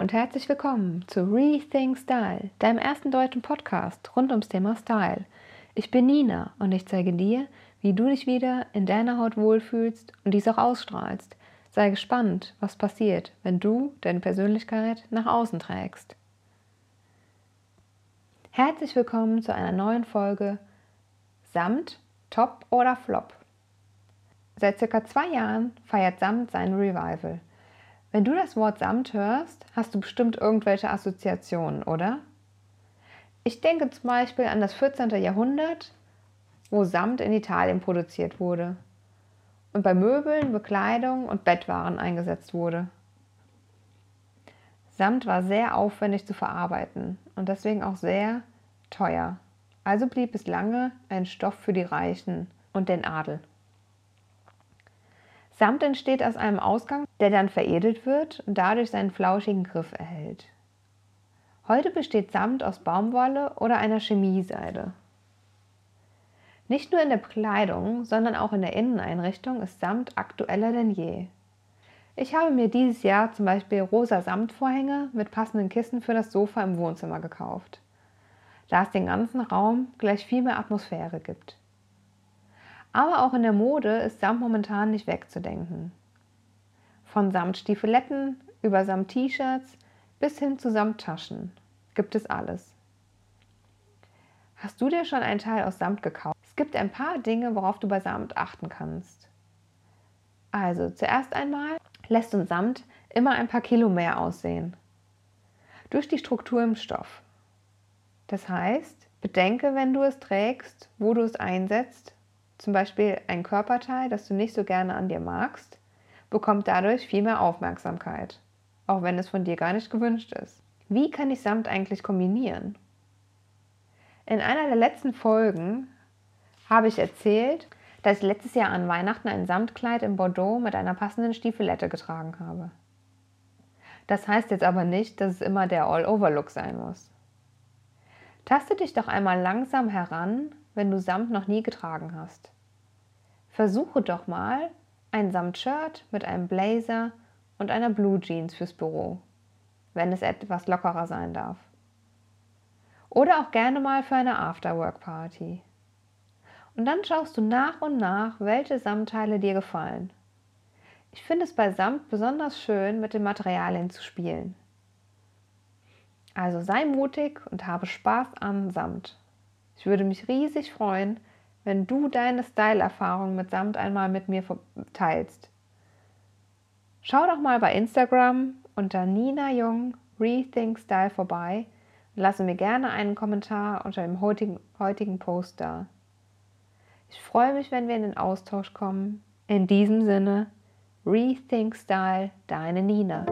und herzlich willkommen zu Rethink Style, deinem ersten deutschen Podcast rund ums Thema Style. Ich bin Nina und ich zeige dir, wie du dich wieder in deiner Haut wohlfühlst und dies auch ausstrahlst. Sei gespannt, was passiert, wenn du deine Persönlichkeit nach außen trägst. Herzlich willkommen zu einer neuen Folge Samt, Top oder Flop. Seit circa zwei Jahren feiert Samt sein Revival. Wenn du das Wort Samt hörst, hast du bestimmt irgendwelche Assoziationen, oder? Ich denke zum Beispiel an das 14. Jahrhundert, wo Samt in Italien produziert wurde und bei Möbeln, Bekleidung und Bettwaren eingesetzt wurde. Samt war sehr aufwendig zu verarbeiten und deswegen auch sehr teuer. Also blieb es lange ein Stoff für die Reichen und den Adel. Samt entsteht aus einem Ausgang, der dann veredelt wird und dadurch seinen flauschigen Griff erhält. Heute besteht Samt aus Baumwolle oder einer Chemieseide. Nicht nur in der Kleidung, sondern auch in der Inneneinrichtung ist Samt aktueller denn je. Ich habe mir dieses Jahr zum Beispiel rosa Samtvorhänge mit passenden Kissen für das Sofa im Wohnzimmer gekauft, da es den ganzen Raum gleich viel mehr Atmosphäre gibt. Aber auch in der Mode ist Samt momentan nicht wegzudenken. Von Samtstiefeletten über Samt-T-Shirts bis hin zu Samttaschen gibt es alles. Hast du dir schon ein Teil aus Samt gekauft? Es gibt ein paar Dinge, worauf du bei Samt achten kannst. Also, zuerst einmal lässt uns Samt immer ein paar Kilo mehr aussehen. Durch die Struktur im Stoff. Das heißt, bedenke, wenn du es trägst, wo du es einsetzt zum Beispiel ein Körperteil, das du nicht so gerne an dir magst, bekommt dadurch viel mehr Aufmerksamkeit, auch wenn es von dir gar nicht gewünscht ist. Wie kann ich Samt eigentlich kombinieren? In einer der letzten Folgen habe ich erzählt, dass ich letztes Jahr an Weihnachten ein Samtkleid in Bordeaux mit einer passenden Stiefelette getragen habe. Das heißt jetzt aber nicht, dass es immer der All-Over-Look sein muss. Taste dich doch einmal langsam heran wenn du Samt noch nie getragen hast. Versuche doch mal ein Samtshirt mit einem Blazer und einer Blue Jeans fürs Büro, wenn es etwas lockerer sein darf. Oder auch gerne mal für eine Afterwork-Party. Und dann schaust du nach und nach, welche Samtteile dir gefallen. Ich finde es bei Samt besonders schön, mit den Materialien zu spielen. Also sei mutig und habe Spaß an Samt. Ich würde mich riesig freuen, wenn du deine Style-Erfahrung mit Samt einmal mit mir teilst. Schau doch mal bei Instagram unter Nina Jung Rethink Style vorbei und lasse mir gerne einen Kommentar unter dem heutigen, heutigen Post da. Ich freue mich, wenn wir in den Austausch kommen. In diesem Sinne, Rethink Style, deine Nina.